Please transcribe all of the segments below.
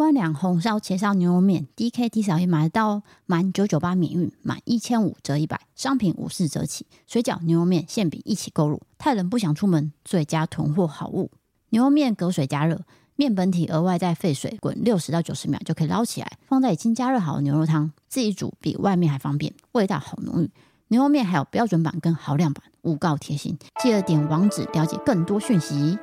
万两红烧茄烧牛肉面，DK D 扫也买得到，满九九八免运，满一千五折一百，商品五四折起。水饺、牛肉面、馅饼一起购入，太冷不想出门，最佳囤货好物。牛肉面隔水加热，面本体额外再沸水滚六十到九十秒就可以捞起来，放在已经加热好的牛肉汤，自己煮比外面还方便，味道好浓郁。牛肉面还有标准版跟豪量版，五告贴心，记得点网址了解更多讯息。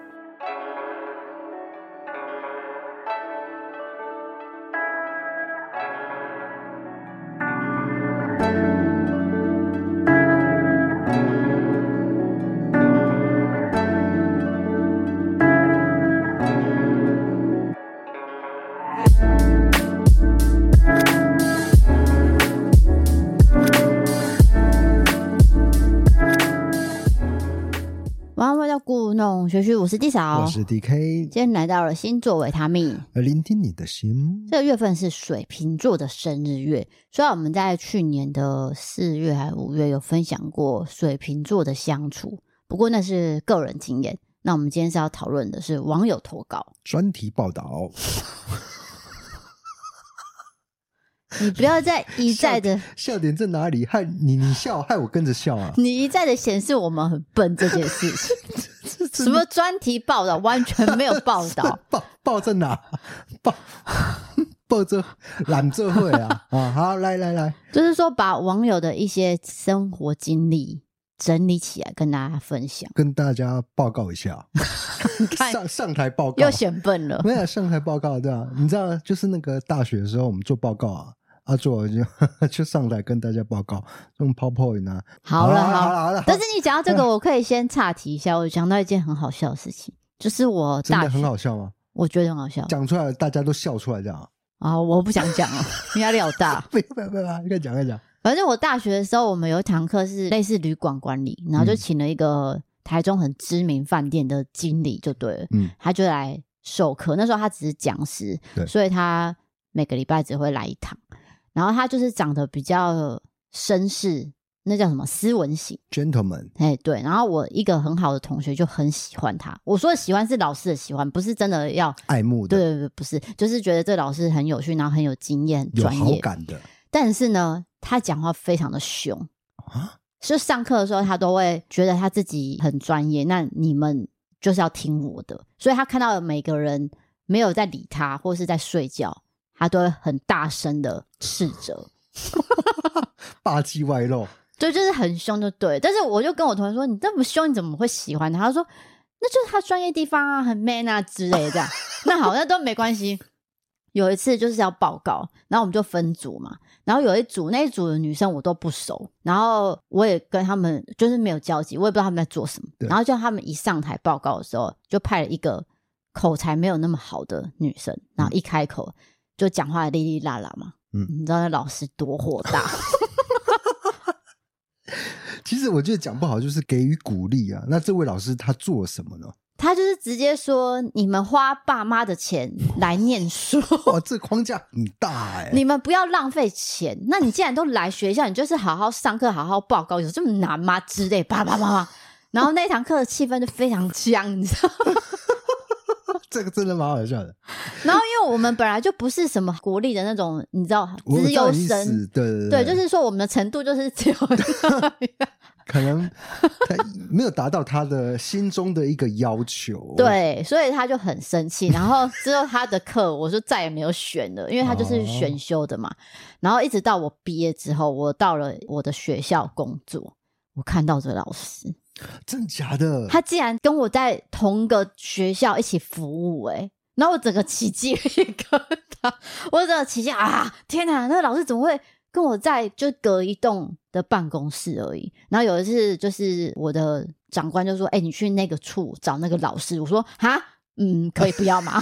我是 D 嫂，我是 DK。今天来到了星座维他命，聆听你的心。这个月份是水瓶座的生日月，虽然我们在去年的四月还五月有分享过水瓶座的相处，不过那是个人经验。那我们今天是要讨论的是网友投稿专题报道。你不要再一再的笑，笑点在哪里？害你你笑，害我跟着笑啊！你一再的显示我们很笨这件事情。什么专题报道？完全没有报道。报报在哪？报 报这懒这会啊！啊，好，来来来，就是说把网友的一些生活经历整理起来跟大家分享，跟大家报告一下。上上台报告又显笨了，没有上台报告对吧？你知道，就是那个大学的时候，我们做报告啊。阿做就 就上来跟大家报告，用 PowerPoint 啊。好了好了好了，但是你讲到这个，我可以先岔题一下。我讲到一件很好笑的事情，就是我大学真的很好笑吗？我觉得很好笑，讲出来大家都笑出来这样啊！我不想讲了，压力好大。不要不要不要，你可以讲一讲。反正我大学的时候，我们有一堂课是类似旅馆管理，然后就请了一个台中很知名饭店的经理，就对了，嗯，他就来授课。那时候他只是讲师，对，所以他每个礼拜只会来一堂。然后他就是长得比较绅士，那叫什么斯文型，gentleman。哎，对。然后我一个很好的同学就很喜欢他。我说的喜欢是老师的喜欢，不是真的要爱慕的。对对对，不是，就是觉得这老师很有趣，然后很有经验、很专业，有好感的。但是呢，他讲话非常的凶啊！就上课的时候，他都会觉得他自己很专业，那你们就是要听我的。所以他看到每个人没有在理他，或是在睡觉。他都会很大声的斥责，霸气外露，对，就是很凶，就对。但是我就跟我同学说：“你这么凶，你怎么会喜欢他？”他说：“那就是他专业地方啊，很 man 啊之类的这样。”那好，那都没关系。有一次就是要报告，然后我们就分组嘛。然后有一组，那一组的女生我都不熟，然后我也跟他们就是没有交集，我也不知道他们在做什么。然后就他们一上台报告的时候，就派了一个口才没有那么好的女生，然后一开口。嗯就讲话哩哩啦啦嘛，嗯，你知道那老师多火大。其实我觉得讲不好就是给予鼓励啊。那这位老师他做了什么呢？他就是直接说：“你们花爸妈的钱来念书，哇，这框架很大哎、欸！你们不要浪费钱。那你既然都来学校，你就是好好上课，好好报告，有这么难吗？之类叭叭叭叭。然后那堂课的气氛就非常僵，你知道吗？这个真的蛮好笑的。我们本来就不是什么国立的那种，你知道，资优生，对对对，对，就是说我们的程度就是只有 可能他没有达到他的心中的一个要求，对，所以他就很生气。然后之后他的课，我就再也没有选了，因为他就是选修的嘛。然后一直到我毕业之后，我到了我的学校工作，我看到这老师。真假的？他竟然跟我在同个学校一起服务，哎，然后我整个奇迹一个他，我整个奇迹啊！天哪，那个老师怎么会跟我在就隔一栋的办公室而已？然后有一次，就是我的长官就说：“哎，你去那个处找那个老师。”我说：“哈，嗯，可以不要吗？”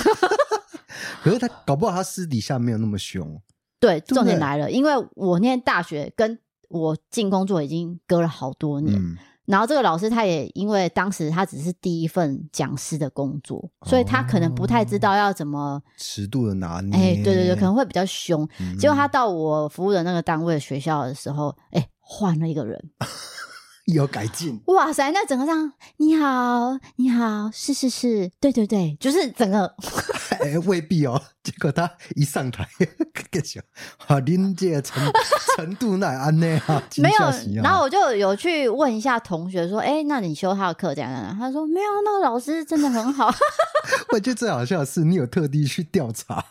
可是他搞不好他私底下没有那么凶。对，重点来了，因为我念大学跟我进工作已经隔了好多年。然后这个老师他也因为当时他只是第一份讲师的工作，所以他可能不太知道要怎么尺度的拿捏。哎，对对对，可能会比较凶。结果他到我服务的那个单位学校的时候，哎，换了一个人，有改进。哇塞，那整个上你好，你好，是是是，对对对，就是整个，哎，未必哦。结果他一上台，个小，好临界程程度那安内啊，没有。然后我就有去问一下同学说，哎，那你修他的课怎样的？他说没有，那个老师真的很好。我觉得最好笑的是，你有特地去调查，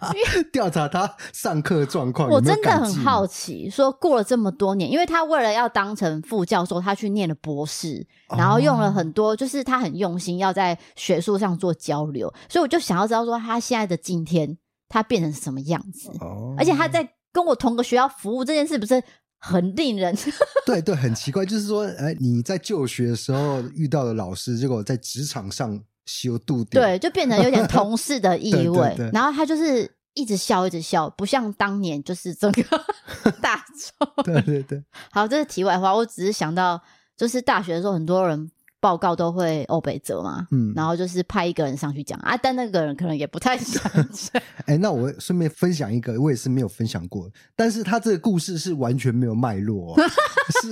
调查他上课状况。我真的很好奇，说过了这么多年，因为他为了要当成副教授，他去念了博士，然后用了很多，就是他很用心要在学术上做交流，所以我就想要知道说他现在的今天。他变成什么样子？哦，而且他在跟我同个学校服务这件事，不是很令人 对对，很奇怪。就是说，哎，你在就学的时候遇到的老师，结果在职场上修度对，就变成有点同事的 意味。对对对，然后他就是一直笑，一直笑，不像当年就是整个 大众。对对对，好，这是题外话。我只是想到，就是大学的时候，很多人。报告都会欧北泽嘛，嗯，然后就是派一个人上去讲啊，但那个人可能也不太想讲。哎、欸，那我顺便分享一个，我也是没有分享过，但是他这个故事是完全没有脉络，是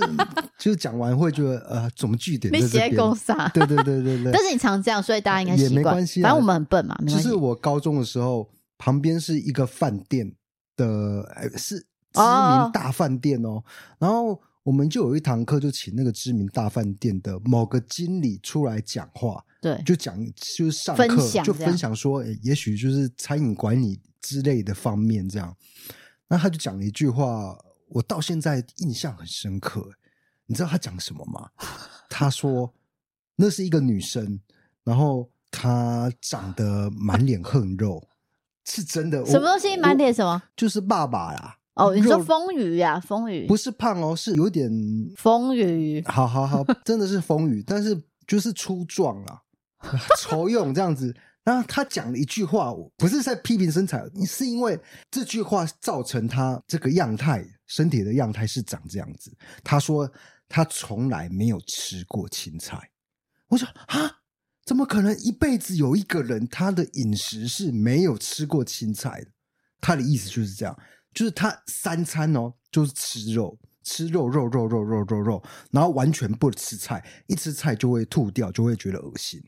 就是讲完会觉得呃，怎么据点？没写公啥？对对对对对。但是你常这样，所以大家应该习惯。也没关系，反正我们很笨嘛。其实我高中的时候，旁边是一个饭店的，哎，是知名大饭店哦，然后。我们就有一堂课，就请那个知名大饭店的某个经理出来讲话，对，就讲就是上课就分享说，诶，也许就是餐饮管理之类的方面这样。那他就讲了一句话，我到现在印象很深刻。你知道他讲什么吗？他说那是一个女生，然后她长得满脸横肉，是真的。什么东西满脸什么？就是爸爸啦。哦，你说丰腴呀，丰腴不是胖哦，是有点丰腴。好好好，真的是丰腴，但是就是粗壮啊，丑勇这样子。然后他讲了一句话，我不是在批评身材，是因为这句话造成他这个样态，身体的样态是长这样子。他说他从来没有吃过青菜。我说啊，怎么可能一辈子有一个人他的饮食是没有吃过青菜的？他的意思就是这样。就是他三餐哦，就是吃肉，吃肉肉肉肉肉肉肉，然后完全不吃菜，一吃菜就会吐掉，就会觉得恶心。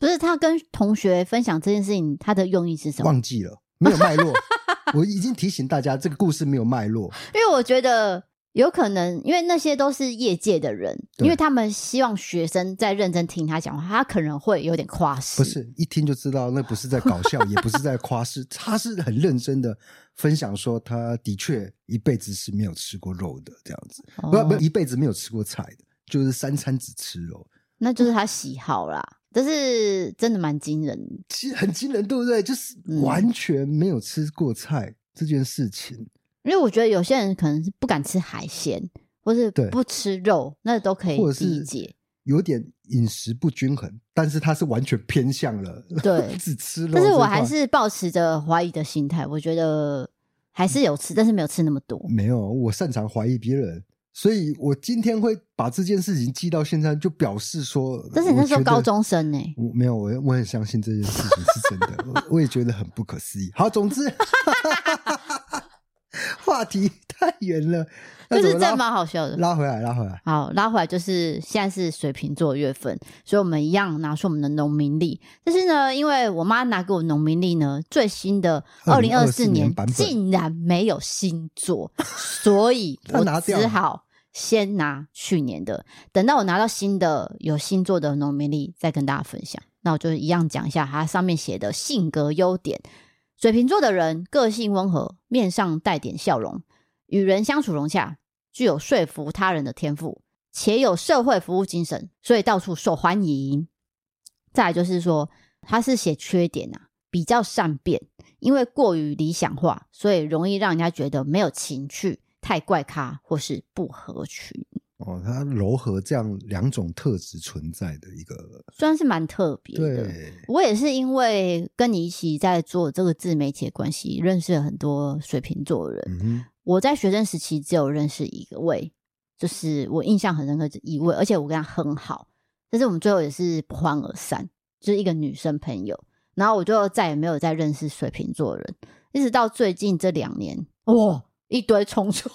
不是他跟同学分享这件事情，他的用意是什么？忘记了，没有脉络。我已经提醒大家，这个故事没有脉络，因为我觉得。有可能，因为那些都是业界的人，因为他们希望学生在认真听他讲话，他可能会有点夸饰。不是一听就知道，那不是在搞笑，也不是在夸饰，他是很认真的分享说，他的确一辈子是没有吃过肉的，这样子，哦、不不，一辈子没有吃过菜的，就是三餐只吃肉，那就是他喜好啦。但是真的蛮惊人，其实很惊人，对不对？就是完全没有吃过菜、嗯、这件事情。因为我觉得有些人可能是不敢吃海鲜，或是不吃肉，那都可以理解。有点饮食不均衡，但是他是完全偏向了 对只吃肉。但是我还是抱持着怀疑的心态，我觉得还是有吃，但是没有吃那么多。没有，我擅长怀疑别人，所以我今天会把这件事情记到现在，就表示说，但是你那时候高中生呢？我没有，我我很相信这件事情是真的，我，我也觉得很不可思议。好，总之。话题太远了，就是这蛮好笑的。拉回来，拉回来。好，拉回来就是现在是水瓶座月份，所以我们一样拿出我们的农民历。但是呢，因为我妈拿给我农民历呢，最新的二零二四年竟然没有星座，所以我 只好先拿去年的。等到我拿到新的有星座的农民历，再跟大家分享。那我就一样讲一下它上面写的性格优点。水瓶座的人个性温和，面上带点笑容，与人相处融洽，具有说服他人的天赋，且有社会服务精神，所以到处受欢迎。再就是说，他是写缺点啊，比较善变，因为过于理想化，所以容易让人家觉得没有情趣，太怪咖或是不合群。哦，它柔和这样两种特质存在的一个，算是蛮特别的。对，我也是因为跟你一起在做这个自媒体的关系，认识了很多水瓶座的人。嗯。我在学生时期只有认识一位，就是我印象很深刻的一位，而且我跟他很好，但是我们最后也是不欢而散，就是一个女生朋友。然后我就再也没有再认识水瓶座的人，一直到最近这两年，哇，一堆冲出。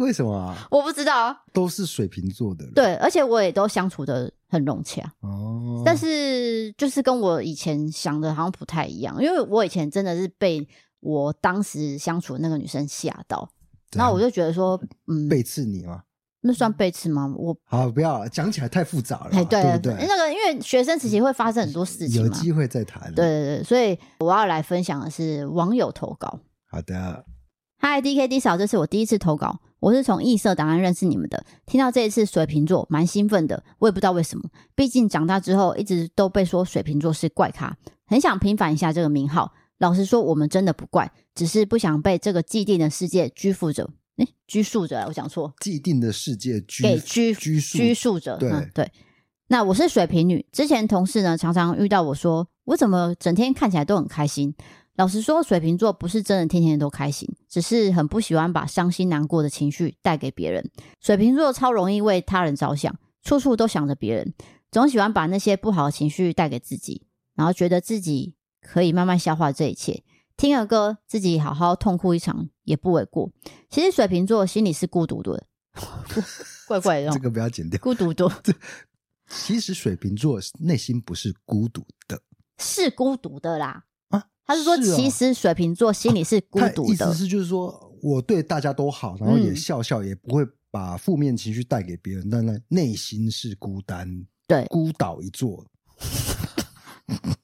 为什么啊？我不知道啊，都是水瓶座的人。对，而且我也都相处的很融洽哦。但是就是跟我以前想的好像不太一样，因为我以前真的是被我当时相处的那个女生吓到，然后我就觉得说，嗯，背刺你吗？那算背刺吗？我好，不要讲起来太复杂了，哎对，对不对？那个因为学生时期会发生很多事情，有机会再谈。对对对，所以我要来分享的是网友投稿。好的，嗨，D K D 嫂，这是我第一次投稿，我是从异色档案认识你们的，听到这一次水瓶座蛮兴奋的，我也不知道为什么，毕竟长大之后一直都被说水瓶座是怪咖，很想平反一下这个名号。老实说，我们真的不怪，只是不想被这个既定的世界拘束着。哎，拘束着，我讲错。既定的世界拘给拘拘束拘束着。对、嗯、对。那我是水瓶女，之前同事呢常常遇到我说，我怎么整天看起来都很开心？老实说，水瓶座不是真的天天都开心，只是很不喜欢把伤心难过的情绪带给别人。水瓶座超容易为他人着想，处处都想着别人，总喜欢把那些不好的情绪带给自己，然后觉得自己可以慢慢消化这一切。听个歌，自己好好痛哭一场也不为过。其实水瓶座心里是孤独的，怪怪的。这个不要剪掉。孤独的，其实水瓶座内心不是孤独的，是孤独的啦。啊，他是说，其实水瓶座心里是孤独的。啊、意思是就是说我对大家都好，然后也笑笑，也不会把负面情绪带给别人，嗯、但那内心是孤单，对，孤岛一座。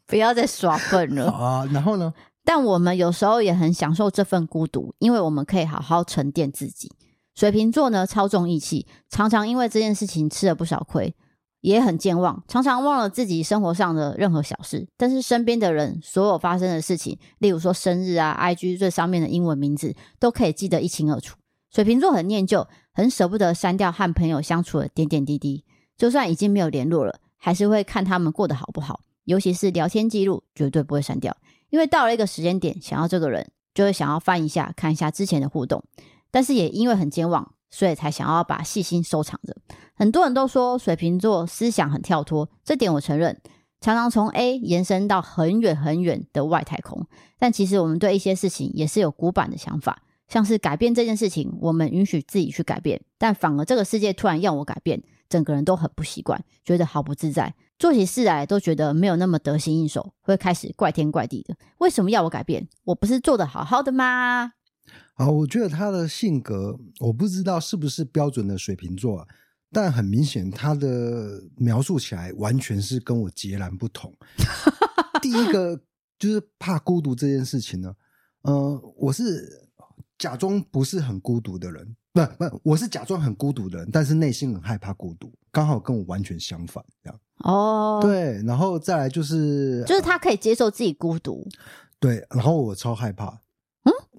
不要再耍笨了 啊！然后呢？但我们有时候也很享受这份孤独，因为我们可以好好沉淀自己。水瓶座呢，超重义气，常常因为这件事情吃了不少亏，也很健忘，常常忘了自己生活上的任何小事。但是身边的人所有发生的事情，例如说生日啊、IG 最上面的英文名字，都可以记得一清二楚。水瓶座很念旧，很舍不得删掉和朋友相处的点点滴滴，就算已经没有联络了，还是会看他们过得好不好，尤其是聊天记录，绝对不会删掉。因为到了一个时间点，想要这个人，就会想要翻一下，看一下之前的互动。但是也因为很健忘，所以才想要把细心收藏着。很多人都说水瓶座思想很跳脱，这点我承认，常常从 A 延伸到很远很远的外太空。但其实我们对一些事情也是有古板的想法，像是改变这件事情，我们允许自己去改变，但反而这个世界突然要我改变，整个人都很不习惯，觉得好不自在。做起事来都觉得没有那么得心应手，会开始怪天怪地的。为什么要我改变？我不是做得好好的吗？啊，我觉得他的性格，我不知道是不是标准的水瓶座，啊但很明显，他的描述起来完全是跟我截然不同。第一个就是怕孤独这件事情呢，呃，我是假装不是很孤独的人。不不，我是假装很孤独的人，但是内心很害怕孤独，刚好跟我完全相反，这样。哦，对，然后再来就是，就是他可以接受自己孤独，对，然后我超害怕，嗯，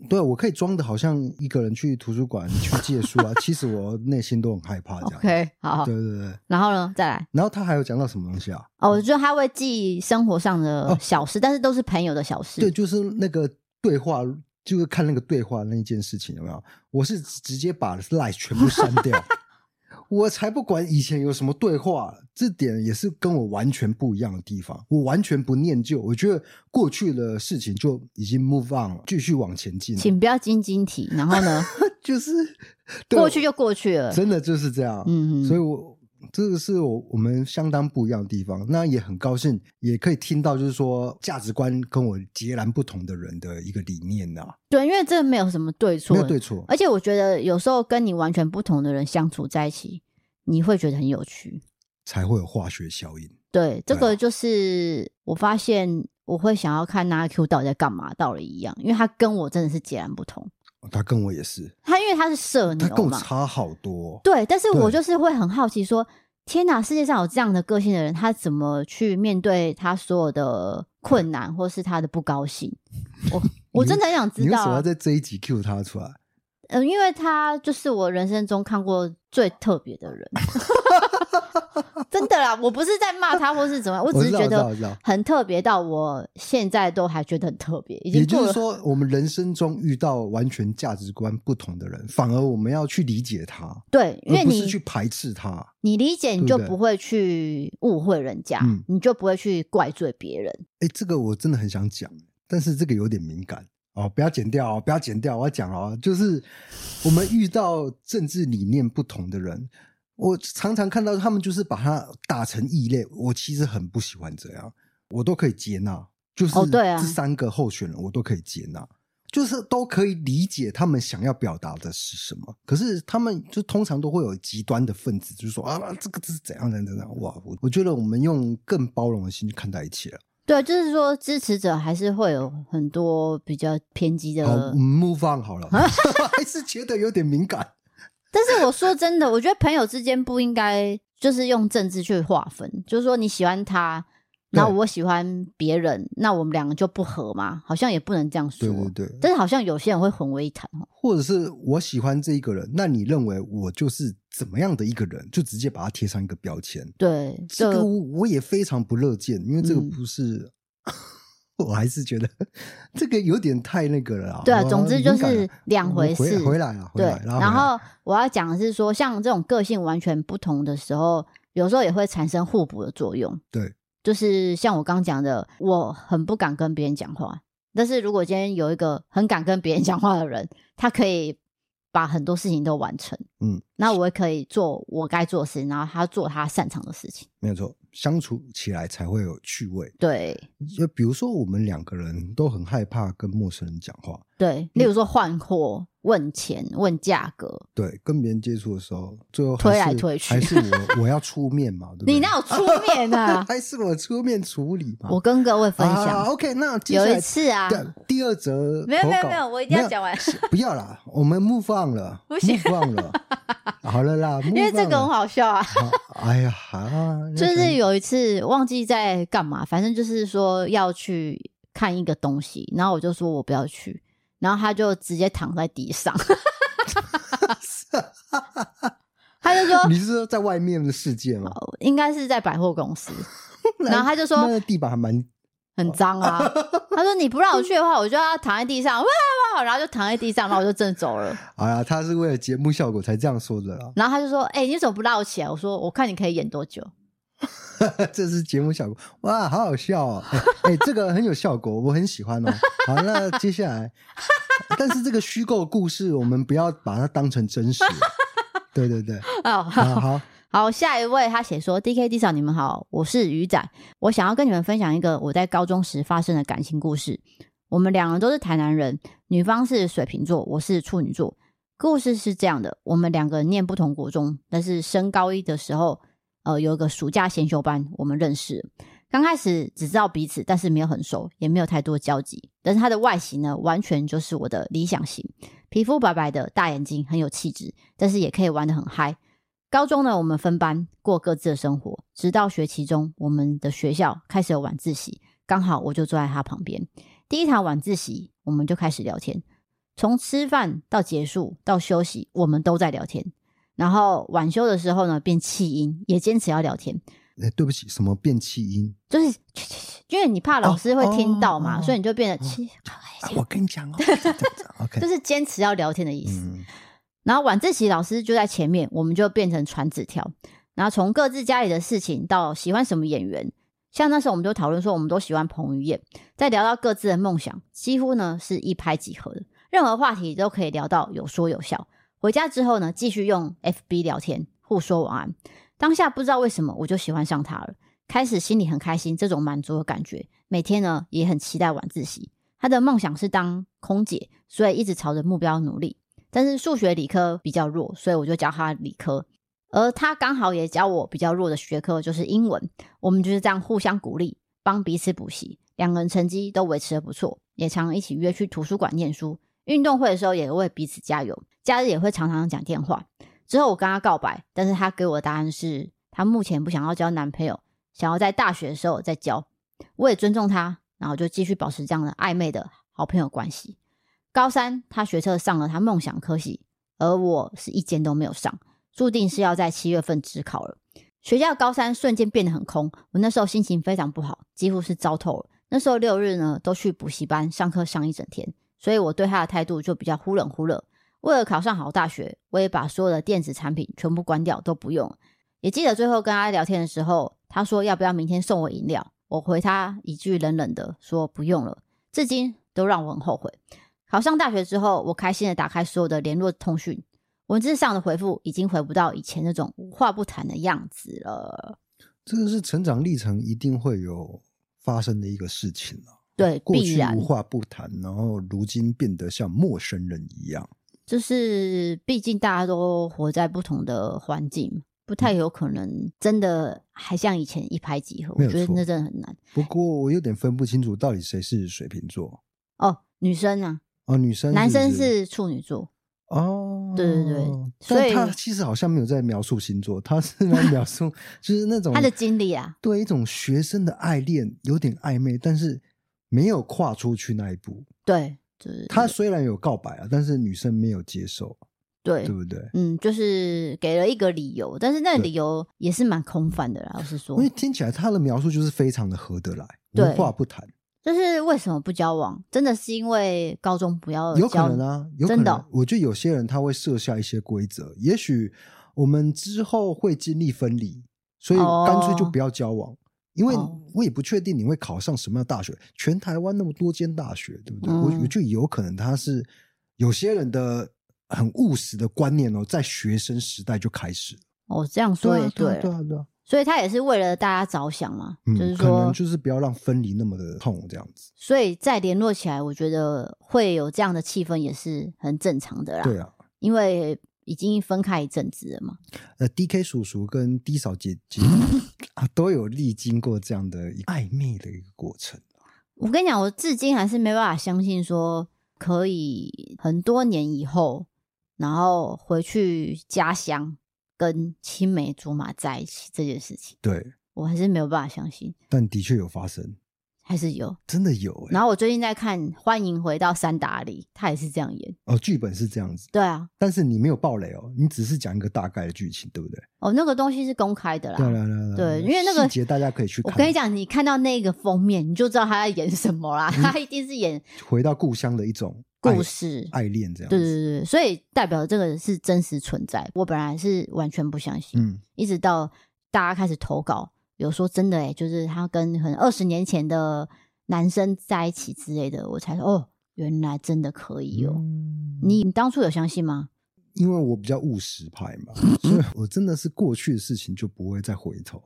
对，我可以装的好像一个人去图书馆去借书啊，其实我内心都很害怕，这样。OK，好，对对对，然后呢，再来，然后他还有讲到什么东西啊？哦，我觉得他会记生活上的小事，哦，但是都是朋友的小事，对，就是那个对话。就是看那个对话那一件事情有没有？我是直接把 Line 全部删掉，我才不管以前有什么对话，这点也是跟我完全不一样的地方。我完全不念旧，我觉得过去的事情就已经 move on 了，继续往前进。请不要晶晶体，然后呢，就是过去就过去了，真的就是这样。嗯嗯，所以我。这个是我我们相当不一样的地方，那也很高兴，也可以听到就是说价值观跟我截然不同的人的一个理念呐、啊。对，因为这没有什么对错，没有对错。而且我觉得有时候跟你完全不同的人相处在一起，你会觉得很有趣，才会有化学效应。对，这个就是我发现我会想要看那 Q 到底在干嘛，道理一样，因为他跟我真的是截然不同。他跟我也是，他因为他是社牛嘛，他跟我差好多。对，但是我就是会很好奇说，天哪，世界上有这样的个性的人，他怎么去面对他所有的困难，或是他的不高兴？我我真的很想知道，你为什么要在这一集 cue 他出来？嗯、呃，因为他就是我人生中看过最特别的人。真的啦，我不是在骂他或是怎么样，我只是觉得很特别，到我现在都还觉得很特别。也就是说，我们人生中遇到完全价值观不同的人，反而我们要去理解他，对，因为你不是去排斥他。你理解，你就不会去误会人家，你就不会去怪罪别人。哎，这个我真的很想讲，但是这个有点敏感哦，不要剪掉哦，不要剪掉，我要讲哦，就是我们遇到政治理念不同的人，我常常看到他们就是把他打成异类，我其实很不喜欢这样，我都可以接纳，就是这三个候选人我都可以接纳。就是都可以理解他们想要表达的是什么，可是他们就通常都会有极端的分子，就是说啊，这个这是怎样怎样怎样哇！我我觉得我们用更包容的心去看待一切了。对，就是说支持者还是会有很多比较偏激的。好，move on 好了，还是觉得有点敏感。但是我说真的，我觉得朋友之间不应该就是用政治去划分，就是说你喜欢他。那我喜欢别人，那我们两个就不合嘛？好像也不能这样说。对对对。但是好像有些人会混为一谈哦。或者是我喜欢这一个人，那你认为我就是怎么样的一个人，就直接把他贴上一个标签。对，这个我也非常不乐见，因为这个不是，嗯、我还是觉得 这个有点太那个了。对啊，总之就是两回事。回，回来啊，回来。对，然后我要讲的是说，像这种个性完全不同的时候，有时候也会产生互补的作用。对。就是像我刚讲的，我很不敢跟别人讲话。但是如果今天有一个很敢跟别人讲话的人，他可以把很多事情都完成。嗯，那我也可以做我该做的事情，然后他做他擅长的事情。没有错。相处起来才会有趣味。对，就比如说我们两个人都很害怕跟陌生人讲话。对，例如说换货、问钱、问价格。对，跟别人接触的时候，最后推来推去，还是我我要出面嘛？对不对？你哪有出面啊？还是我出面处理嘛？我跟各位分享。啊、OK，那有一次啊，第二则没有没有没有，我一定要讲完。不要啦，我们 move on 了，move on 了。好了啦，因为这个很好笑啊。哎呀，啊，就是有一次忘记在干嘛，反正就是说要去看一个东西，然后我就说我不要去，然后他就直接躺在地上，他就说：“你是说在外面的世界吗？”应该是在百货公司，然后他就说：“那个地板还蛮……”很脏啊！他说：“你不让我去的话，我就要躺在地上，哇哇！”然后就躺在地上，然后我就真的走了。哎呀，他是为了节目效果才这样说的啦。然后他就说：“哎、欸，你怎么不拉我起来？”我说：“我看你可以演多久。” 这是节目效果哇，好好笑哦！哎、欸，这个很有效果，我很喜欢哦。好，那接下来，但是这个虚构故事，我们不要把它当成真实。对对对，哦，好。好好，下一位他写说：“D K D 嫂，你们好，我是鱼仔，我想要跟你们分享一个我在高中时发生的感情故事。我们两人都是台南人，女方是水瓶座，我是处女座。故事是这样的：我们两个念不同国中，但是升高一的时候，呃，有一个暑假先修班，我们认识。刚开始只知道彼此，但是没有很熟，也没有太多交集。但是他的外形呢，完全就是我的理想型，皮肤白白的，大眼睛，很有气质，但是也可以玩得很嗨。”高中呢，我们分班过各自的生活，直到学期中，我们的学校开始有晚自习，刚好我就坐在他旁边。第一堂晚自习，我们就开始聊天，从吃饭到结束到休息，我们都在聊天。然后晚休的时候呢，变气音，也坚持要聊天。哎，对不起，什么变气音？就是因为你怕老师会听到嘛，哦哦、所以你就变得气。哦、我跟你讲哦，就是坚持要聊天的意思。嗯然后晚自习老师就在前面，我们就变成传纸条。然后从各自家里的事情到喜欢什么演员，像那时候我们就讨论说，我们都喜欢彭于晏。再聊到各自的梦想，几乎呢是一拍即合的，任何话题都可以聊到有说有笑。回家之后呢，继续用 FB 聊天，互说晚安。当下不知道为什么我就喜欢上他了，开始心里很开心，这种满足的感觉。每天呢也很期待晚自习。他的梦想是当空姐，所以一直朝着目标努力。但是数学理科比较弱，所以我就教他理科，而他刚好也教我比较弱的学科，就是英文。我们就是这样互相鼓励，帮彼此补习，两个人成绩都维持的不错，也常一起约去图书馆念书。运动会的时候也为彼此加油，假日也会常常讲电话。之后我跟他告白，但是他给我的答案是他目前不想要交男朋友，想要在大学的时候再交。我也尊重他，然后就继续保持这样的暧昧的好朋友关系。高三，他学测上了他梦想科系，而我是一间都没有上，注定是要在七月份指考了。学校高三瞬间变得很空，我那时候心情非常不好，几乎是糟透了。那时候六日呢，都去补习班上课上一整天，所以我对他的态度就比较忽冷忽热。为了考上好大学，我也把所有的电子产品全部关掉，都不用。也记得最后跟他聊天的时候，他说要不要明天送我饮料，我回他一句冷冷的说不用了，至今都让我很后悔。考上大学之后，我开心的打开所有的联络通讯，文字上的回复已经回不到以前那种无话不谈的样子了。这个是成长历程一定会有发生的一个事情了。对，过去无话不谈，然后如今变得像陌生人一样。就是毕竟大家都活在不同的环境，不太有可能真的还像以前一拍即合。我觉得那真的很难。不过我有点分不清楚到底谁是水瓶座。哦，女生啊。哦，女生是是，男生是处女座。哦，对对对，所以他其实好像没有在描述星座，他是在描 述就是那种他的经历啊，对一种学生的爱恋，有点暧昧，但是没有跨出去那一步。对，就是他虽然有告白啊，但是女生没有接受，对，对不对？嗯，就是给了一个理由，但是那个理由也是蛮空泛的啦，老实说，因为听起来他的描述就是非常的合得来，无话不谈。就是为什么不交往？真的是因为高中不要交有可能啊，有可能。真的哦？我觉得有些人他会设下一些规则，也许我们之后会经历分离，所以干脆就不要交往。哦、因为我也不确定你会考上什么样的大学，全台湾那么多间大学，对不对？嗯、我我觉得有可能他是有些人的很务实的观念哦，在学生时代就开始。哦，这样说也对，对啊，对啊，对啊。所以他也是为了大家着想嘛，嗯、就是说，可能就是不要让分离那么的痛这样子。所以再联络起来，我觉得会有这样的气氛也是很正常的啦。对啊，因为已经分开一阵子了嘛。呃，D K 叔叔跟 D 嫂姐姐 啊，都有历经过这样的暧昧的一个过程。我跟你讲，我至今还是没办法相信说可以很多年以后，然后回去家乡。跟青梅竹马在一起这件事情，对，我还是没有办法相信，但的确有发生，还是有，真的有、欸。然后我最近在看《欢迎回到三达里》，他也是这样演哦，剧本是这样子，对啊。但是你没有爆雷哦，你只是讲一个大概的剧情，对不对？哦，那个东西是公开的啦，对对对对，因为那个细节大家可以去看。我跟你讲，你看到那个封面，你就知道他在演什么啦，嗯、他一定是演回到故乡的一种。故事爱恋这样，对对对，所以代表这个是真实存在。我本来是完全不相信，嗯，一直到大家开始投稿，有说真的哎，就是他跟可能二十年前的男生在一起之类的，我才说哦，原来真的可以哦。嗯、你你当初有相信吗？因为我比较务实派嘛，所以我真的是过去的事情就不会再回头。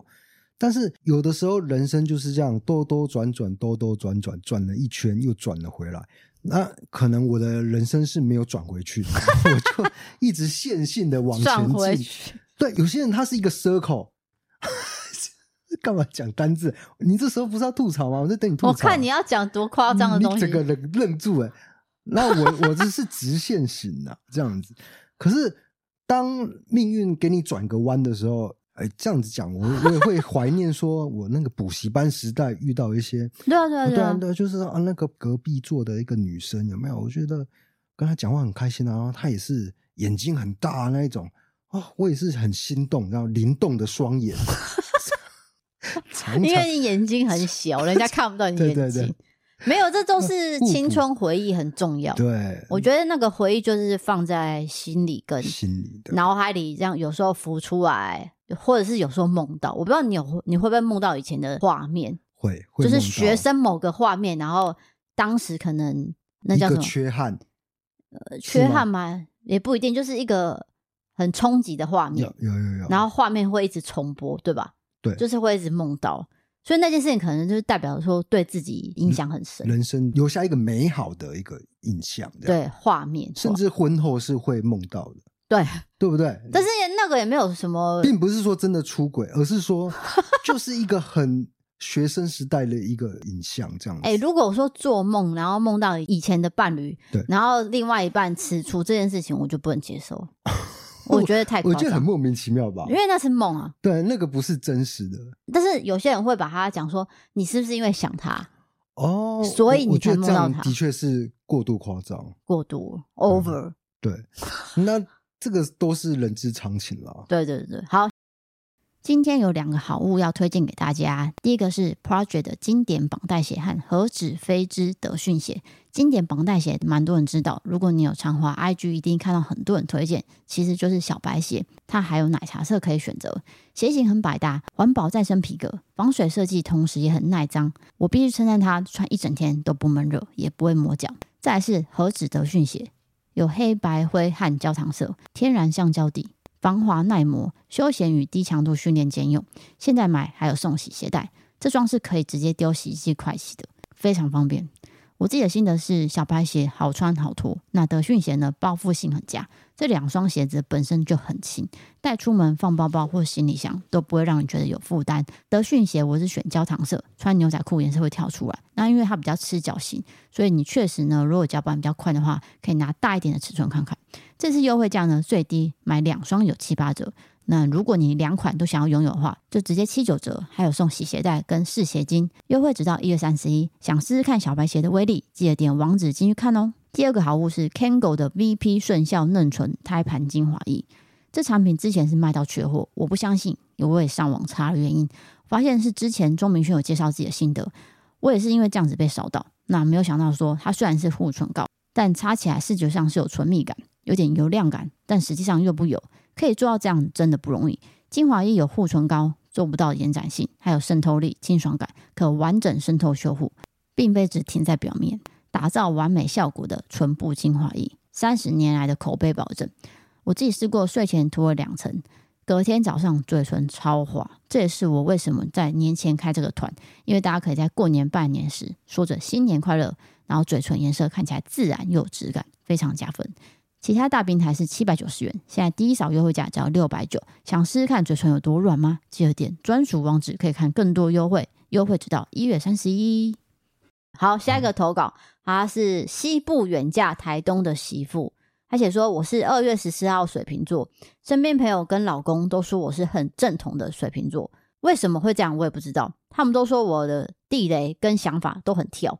但是有的时候人生就是这样，兜兜转转，兜兜转转，转了一圈又转了回来。那可能我的人生是没有转回去的，我就一直线性的往前进。对，有些人他是一个 circle，干嘛讲单字？你这时候不是要吐槽吗？我在等你吐槽。我看你要讲多夸张的东西，你整个人愣住哎。那我 我这是直线型的这样子，可是当命运给你转个弯的时候。哎，这样子讲，我我也会 怀念，说我那个补习班时代遇到一些，对啊对啊对啊，对，就是啊那个隔壁座的一个女生有没有？我觉得跟她讲话很开心啊，然后她也是眼睛很大那一种啊，我也是很心动，然后灵动的双眼，因为你眼睛很小，人家看不到你眼睛。对对对。没有，这都是青春回忆，很重要。对，我觉得那个回忆就是放在心里跟心里的脑海里，这样有时候浮出来，或者是有时候梦到。我不知道你有你会不会梦到以前的画面？会，会就是学生某个画面，然后当时可能那叫什么？缺憾？呃，缺憾吗？也不一定，就是一个很冲击的画面。有有有有。然后画面会一直重播，对吧？对，就是会一直梦到。所以那件事情可能就是代表说对自己影响很深，人生留下一个美好的一个印象。对，画面，甚至婚后是会梦到的。对，对不对？但是那个也没有什么，并不是说真的出轨，而是说 就是一个很学生时代的一个影像这样子。哎、欸，如果说做梦，然后梦到以前的伴侣，对，然后另外一半吃醋这件事情，我就不能接受。我觉得太我觉得很莫名其妙吧，因为那是梦啊。对，那个不是真实的。但是有些人会把它讲说，你是不是因为想他？哦，所以你才梦到他。的确是过度夸张，过度 over、嗯。对，那这个都是人之常情了。对对对，好。今天有两个好物要推荐给大家，第一个是 Project 的经典绑带鞋和何止非之德训鞋。经典绑带鞋蛮多人知道，如果你有常滑 IG，一定看到很多人推荐，其实就是小白鞋。它还有奶茶色可以选择，鞋型很百搭，环保再生皮革，防水设计，同时也很耐脏。我必须称赞它，穿一整天都不闷热，也不会磨脚。再是何止德训鞋，有黑白灰和焦糖色，天然橡胶底，防滑耐磨，休闲与低强度训练兼用。现在买还有送洗鞋带，这双是可以直接丢洗衣机快洗的，非常方便。我自己的心得是，小白鞋好穿好脱，那德训鞋呢，包覆性很佳。这两双鞋子本身就很轻，带出门放包包或行李箱都不会让你觉得有负担。德训鞋我是选焦糖色，穿牛仔裤颜色会跳出来。那因为它比较吃脚型，所以你确实呢，如果脚板比较宽的话，可以拿大一点的尺寸看看。这次优惠价呢，最低买两双有七八折。那如果你两款都想要拥有的话，就直接七九折，还有送洗鞋带跟试鞋巾，优惠直到一月三十一。想试试看小白鞋的威力，记得点网址进去看哦。第二个好物是 Kango 的 VP 顺效嫩唇胎盘精华液，这产品之前是卖到缺货，我不相信，因为我也上网查了原因，发现是之前钟明轩有介绍自己的心得，我也是因为这样子被烧到。那没有想到说，它虽然是护唇膏，但擦起来视觉上是有唇蜜感，有点油亮感，但实际上又不油。可以做到这样真的不容易。精华液有护唇膏做不到延展性，还有渗透力、清爽感，可完整渗透修护，并非只停在表面，打造完美效果的唇部精华液。三十年来的口碑保证，我自己试过，睡前涂了两层，隔天早上嘴唇超滑。这也是我为什么在年前开这个团，因为大家可以在过年拜年时说着新年快乐，然后嘴唇颜色看起来自然又有质感，非常加分。其他大平台是七百九十元，现在第一扫优惠价只要六百九。想试试看嘴唇有多软吗？记得点专属网址可以看更多优惠，优惠直到一月三十一。好，下一个投稿，他是西部远嫁台东的媳妇，他写说，我是二月十四号水瓶座，身边朋友跟老公都说我是很正统的水瓶座，为什么会这样我也不知道，他们都说我的地雷跟想法都很跳。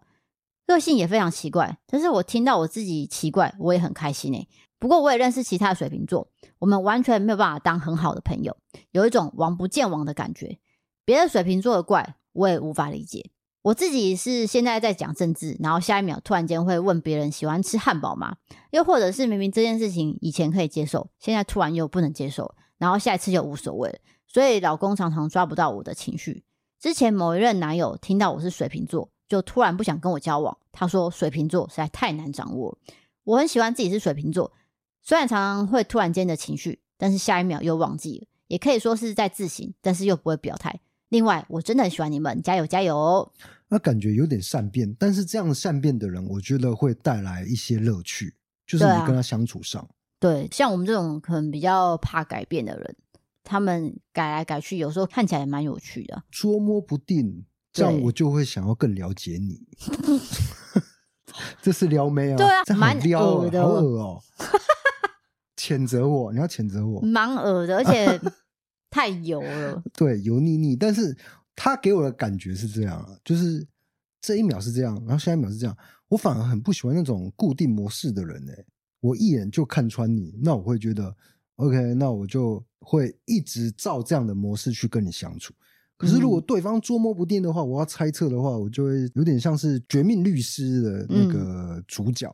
个性也非常奇怪，但是我听到我自己奇怪，我也很开心诶。不过我也认识其他的水瓶座，我们完全没有办法当很好的朋友，有一种王不见王的感觉。别的水瓶座的怪，我也无法理解。我自己是现在在讲政治，然后下一秒突然间会问别人喜欢吃汉堡吗？又或者是明明这件事情以前可以接受，现在突然又不能接受，然后下一次就无所谓了。所以老公常常抓不到我的情绪。之前某一任男友听到我是水瓶座。就突然不想跟我交往。他说水瓶座实在太难掌握了。我很喜欢自己是水瓶座，虽然常常会突然间的情绪，但是下一秒又忘记了，也可以说是在自省，但是又不会表态。另外，我真的很喜欢你们，加油加油！那感觉有点善变，但是这样善变的人，我觉得会带来一些乐趣，就是你跟他相处上。对啊，对，像我们这种可能比较怕改变的人，他们改来改去，有时候看起来也蛮有趣的，捉摸不定。这样我就会想要更了解你，这是撩妹啊？对啊，蛮撩恶的，好恶哦！谴责我，你要谴责我，蛮恶的，而且 太油了。对，油腻腻。但是他给我的感觉是这样啊，就是这一秒是这样，然后下一秒是这样。我反而很不喜欢那种固定模式的人欸，我一眼就看穿你，那我会觉得 OK，那我就会一直照这样的模式去跟你相处。可是，如果对方捉摸不定的话，我要猜测的话，我就会有点像是《绝命律师》的那个主角。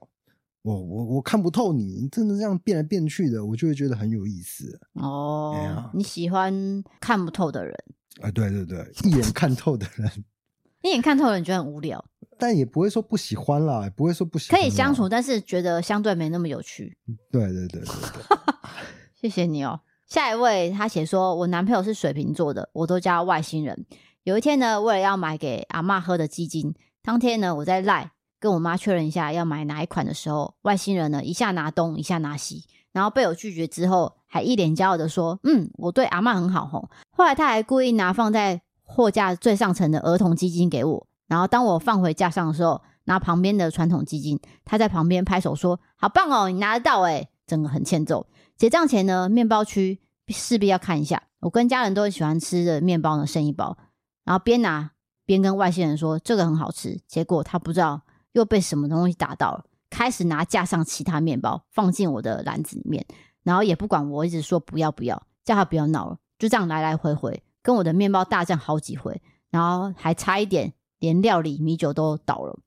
我、嗯、我我看不透你，真的这样变来变去的，我就会觉得很有意思。哦，啊、你喜欢看不透的人？啊，对对对，一眼看透的人，一眼看透的人觉得很无聊，但也不会说不喜欢啦，也不会说不喜欢，可以相处，但是觉得相对没那么有趣。对对对对对，谢谢你哦。下一位，他写说：“我男朋友是水瓶座的，我都叫外星人。有一天呢，为了要买给阿嬷喝的鸡精，当天呢，我在赖跟我妈确认一下要买哪一款的时候，外星人呢一下拿东，一下拿西，然后被我拒绝之后，还一脸骄傲的说：‘嗯，我对阿嬷很好吼。’后来他还故意拿放在货架最上层的儿童鸡精给我，然后当我放回架上的时候，拿旁边的传统鸡精，他在旁边拍手说：‘好棒哦，你拿得到诶。’整个很欠揍。”结账前呢，面包区势必要看一下。我跟家人都很喜欢吃的面包呢，剩一包，然后边拿边跟外星人说这个很好吃。结果他不知道又被什么东西打到了，开始拿架上其他面包放进我的篮子里面，然后也不管我，一直说不要不要，叫他不要闹了，就这样来来回回跟我的面包大战好几回，然后还差一点连料理米酒都倒了。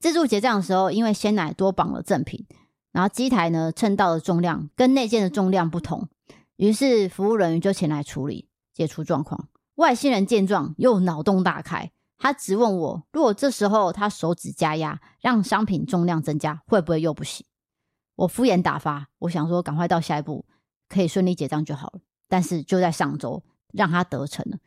自助结账的时候，因为鲜奶多绑了赠品。然后机台呢，称到的重量跟内件的重量不同，于是服务人员就前来处理，解除状况。外星人见状又脑洞大开，他质问我，如果这时候他手指加压，让商品重量增加，会不会又不行？我敷衍打发，我想说赶快到下一步，可以顺利结账就好了。但是就在上周，让他得逞了。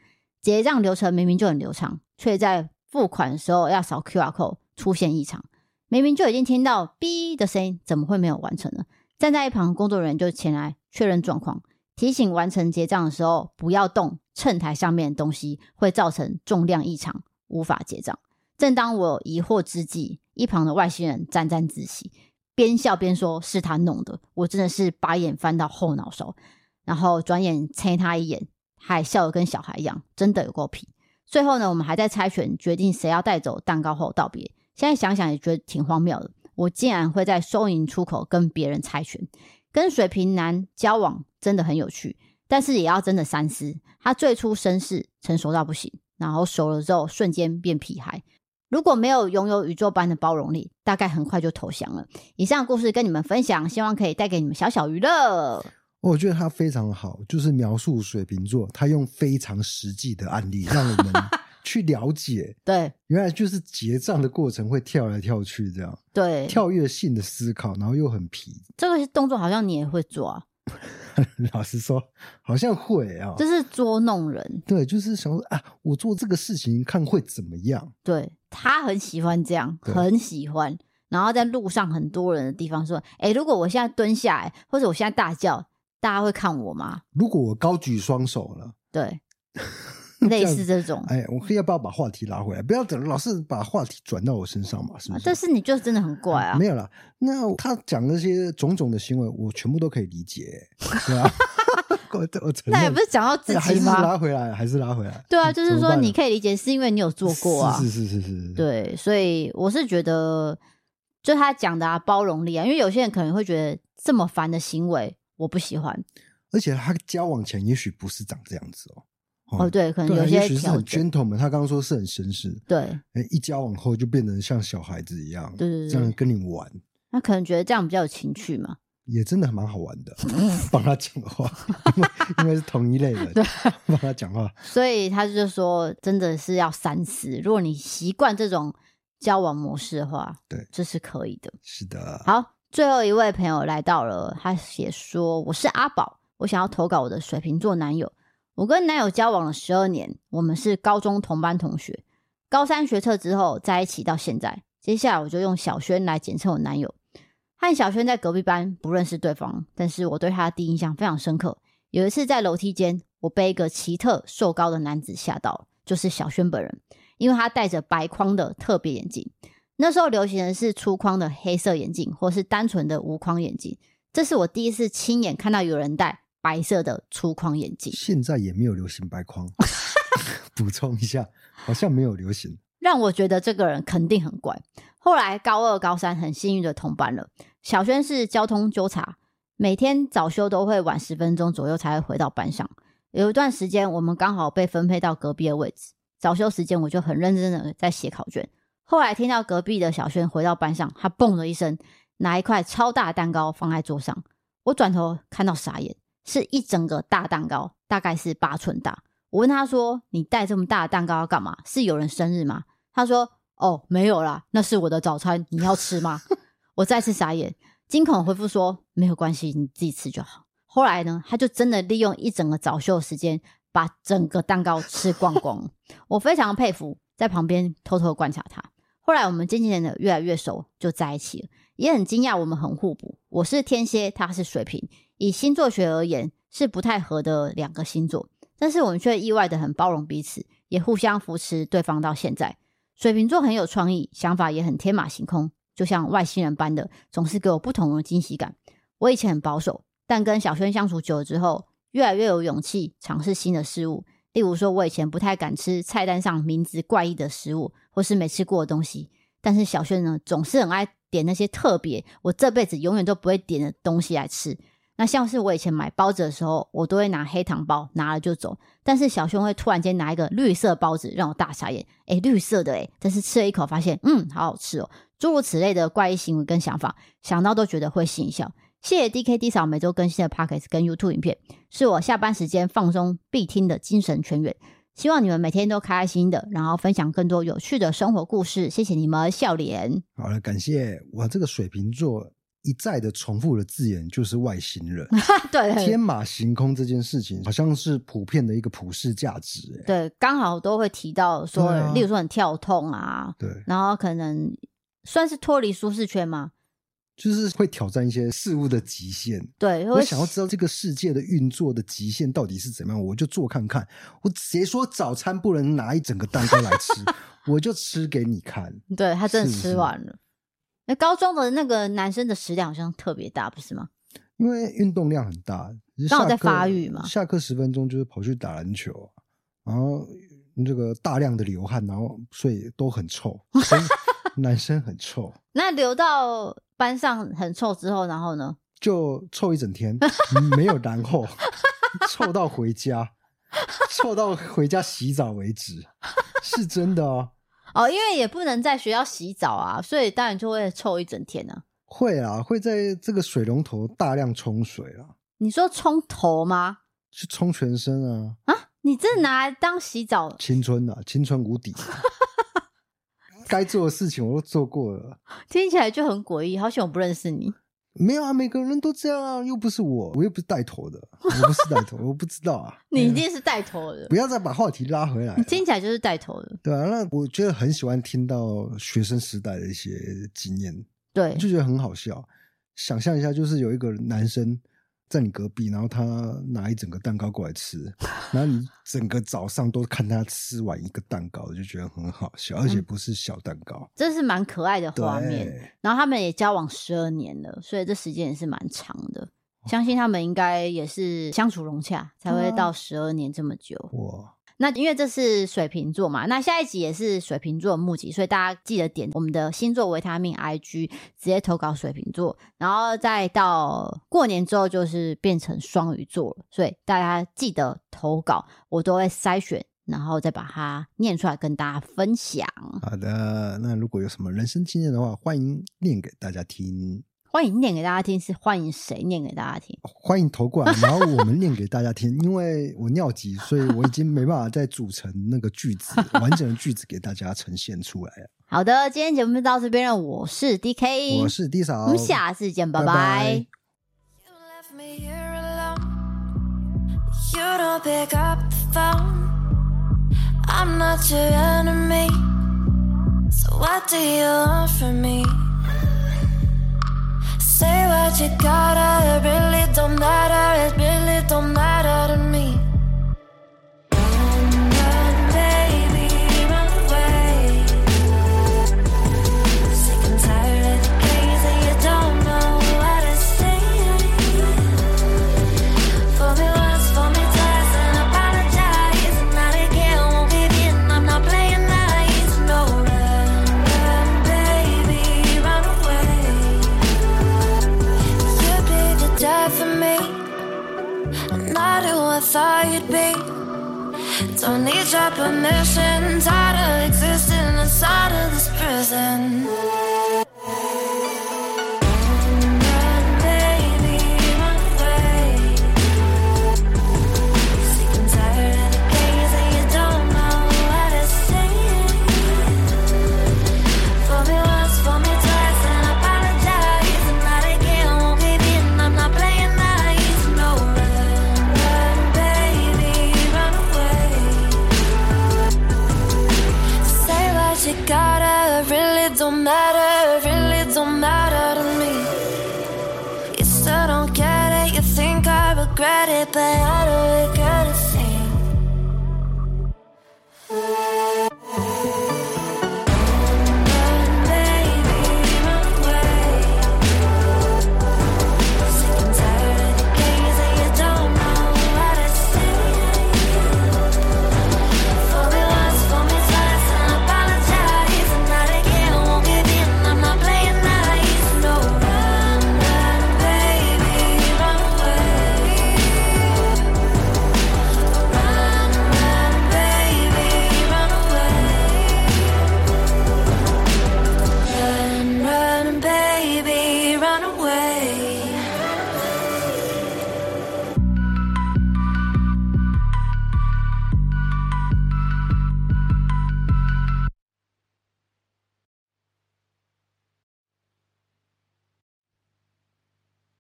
结账流程明明就很流畅，却在付款的时候要扫 QR code 出现异常。明明就已经听到“哔”的声音，怎么会没有完成呢？站在一旁工作人员就前来确认状况，提醒完成结账的时候不要动秤台上面的东西，会造成重量异常，无法结账。正当我疑惑之际，一旁的外星人沾沾自喜，边笑边说是他弄的。我真的是把眼翻到后脑勺，然后转眼瞥他一眼，还笑得跟小孩一样，真的有够皮。最后呢，我们还在猜拳，决定谁要带走蛋糕后道别。现在想想也觉得挺荒谬的，我竟然会在收银出口跟别人猜拳。跟水瓶男交往真的很有趣，但是也要真的三思。他最初绅士，成熟到不行，然后熟了之后瞬间变屁孩。如果没有拥有宇宙般的包容力，大概很快就投降了。以上的故事跟你们分享，希望可以带给你们小小娱乐。我觉得他非常好，就是描述水瓶座，他用非常实际的案例让我们。去了解，对，原来就是结账的过程会跳来跳去，这样，对，跳跃性的思考，然后又很皮。这个动作好像你也会做啊？老实说，好像会啊，就是捉弄人。对，就是想说啊，我做这个事情看会怎么样？对，他很喜欢这样，很喜欢。然后在路上很多人的地方说：“哎，如果我现在蹲下来，或者我现在大叫，大家会看我吗？”如果我高举双手了，对。类似这种，哎，我可以要不要把话题拉回来？不要等老是把话题转到我身上嘛，是不是？但是你就真的很怪啊！啊没有啦，那他讲那些种种的行为，我全部都可以理解，对吧？我我承认，那也不是讲到自己吗？还是拉回来，还是拉回来？对啊，就是说你可以理解，是因为你有做过啊。是是是是是。对，所以我是觉得，就他讲的啊，包容力啊，因为有些人可能会觉得这么烦的行为我不喜欢，而且他交往前也许不是长这样子哦。哦，对，可能有些、是很 gentleman，他刚刚说是很绅士，对，哎，一交往后就变成像小孩子一样，对对对，这样跟你玩，他可能觉得这样比较有情趣嘛，也真的蛮好玩的，帮他讲话，因为因为是同一类人，对，帮他讲话，所以他就说，真的是要三思，如果你习惯这种交往模式的话，对，这是可以的，是的。好，最后一位朋友来到了，他写说，我是阿宝，我想要投稿我的水瓶座男友。我跟男友交往了十二年，我们是高中同班同学，高三学测之后在一起到现在。接下来我就用小轩来简称我男友。和小轩在隔壁班，不认识对方，但是我对他的第一印象非常深刻。有一次在楼梯间，我被一个奇特瘦高的男子吓到，就是小轩本人，因为他戴着白框的特别眼镜。那时候流行的是粗框的黑色眼镜，或是单纯的无框眼镜。这是我第一次亲眼看到有人戴。白色的粗框眼镜，现在也没有流行白框。补充一下，好像没有流行，让我觉得这个人肯定很怪。后来高二、高三很幸运的同班了。小轩是交通纠察，每天早修都会晚十分钟左右才会回到班上。有一段时间，我们刚好被分配到隔壁的位置，早修时间我就很认真的在写考卷。后来听到隔壁的小轩回到班上，他嘣的一声拿一块超大蛋糕放在桌上，我转头看到傻眼。是一整个大蛋糕，大概是八寸大。我问他说：“你带这么大的蛋糕要干嘛？是有人生日吗？”他说：“哦，没有啦，那是我的早餐，你要吃吗？” 我再次傻眼，惊恐回复说：“没有关系，你自己吃就好。”后来呢，他就真的利用一整个早修的时间，把整个蛋糕吃光光。我非常佩服，在旁边偷偷观察他。后来我们渐渐的越来越熟，就在一起了。也很惊讶，我们很互补。我是天蝎，他是水瓶。以星座学而言，是不太合的两个星座，但是我们却意外的很包容彼此，也互相扶持对方到现在。水瓶座很有创意，想法也很天马行空，就像外星人般的，总是给我不同的惊喜感。我以前很保守，但跟小轩相处久了之后，越来越有勇气尝试新的事物。例如说，我以前不太敢吃菜单上名字怪异的食物，或是没吃过的东西，但是小轩呢，总是很爱点那些特别，我这辈子永远都不会点的东西来吃。那像是我以前买包子的时候，我都会拿黑糖包，拿了就走。但是小轩会突然间拿一个绿色包子，让我大傻眼。诶，绿色的诶，但是吃了一口发现，嗯，好好吃哦。诸如此类的怪异行为跟想法，想到都觉得会心一笑。谢谢 DKD 嫂每周更新的 Pockets 跟 YouTube 影片，是我下班时间放松必听的精神泉源。希望你们每天都开心的，然后分享更多有趣的生活故事。谢谢你们笑脸。好了，感谢我这个水瓶座一再的重复的字眼就是外星人。对，天马行空这件事情好像是普遍的一个普世价值。对，刚好都会提到说，啊、例如说很跳痛啊，对，然后可能算是脱离舒适圈吗？就是会挑战一些事物的极限，对，我想要知道这个世界的运作的极限到底是怎么样，我就做看看。我谁说早餐不能拿一整个蛋糕来吃，我就吃给你看。对，他真的吃完了。那高中的那个男生的食量好像特别大，不是吗？因为运动量很大，刚好在发育嘛。下课十分钟就是跑去打篮球，然后这个大量的流汗，然后所以都很臭。男生很臭，那流到班上很臭之后，然后呢？就臭一整天，没有然后，臭到回家，臭到回家洗澡为止，是真的哦。哦，因为也不能在学校洗澡啊，所以当然就会臭一整天啊。会啊，会在这个水龙头大量冲水啊。你说冲头吗？是冲全身啊？啊，你这拿来当洗澡？青春啊，青春无敌。该做的事情我都做过了，听起来就很诡异。好像我不认识你。没有啊，每个人都这样啊，又不是我，我又不是带头的，我不是带头，我不知道啊。你一定是带头的，不要再把话题拉回来。你听起来就是带头的，对啊。那我觉得很喜欢听到学生时代的一些经验，对，就觉得很好笑。想象一下，就是有一个男生。在你隔壁，然后他拿一整个蛋糕过来吃，然后你整个早上都看他吃完一个蛋糕，就觉得很好笑，而且不是小蛋糕，嗯、这是蛮可爱的画面。然后他们也交往十二年了，所以这时间也是蛮长的。相信他们应该也是相处融洽，才会到十二年这么久。哇！那因为这是水瓶座嘛，那下一集也是水瓶座的募集，所以大家记得点我们的星座维他命 IG，直接投稿水瓶座，然后再到过年之后就是变成双鱼座了，所以大家记得投稿，我都会筛选，然后再把它念出来跟大家分享。好的，那如果有什么人生经验的话，欢迎念给大家听。欢迎念给大家听，是欢迎谁念给大家听？欢迎投过来，然后我们念给大家听。因为我尿急，所以我已经没办法再组成那个句子，完整的句子给大家呈现出来了。好的，今天节目就到这边了。我是 DK，我是 D 嫂，我们下次见，拜拜。Say what you gotta, it really don't matter, it really don't matter Don't need your permission. Tired of existing inside of this prison.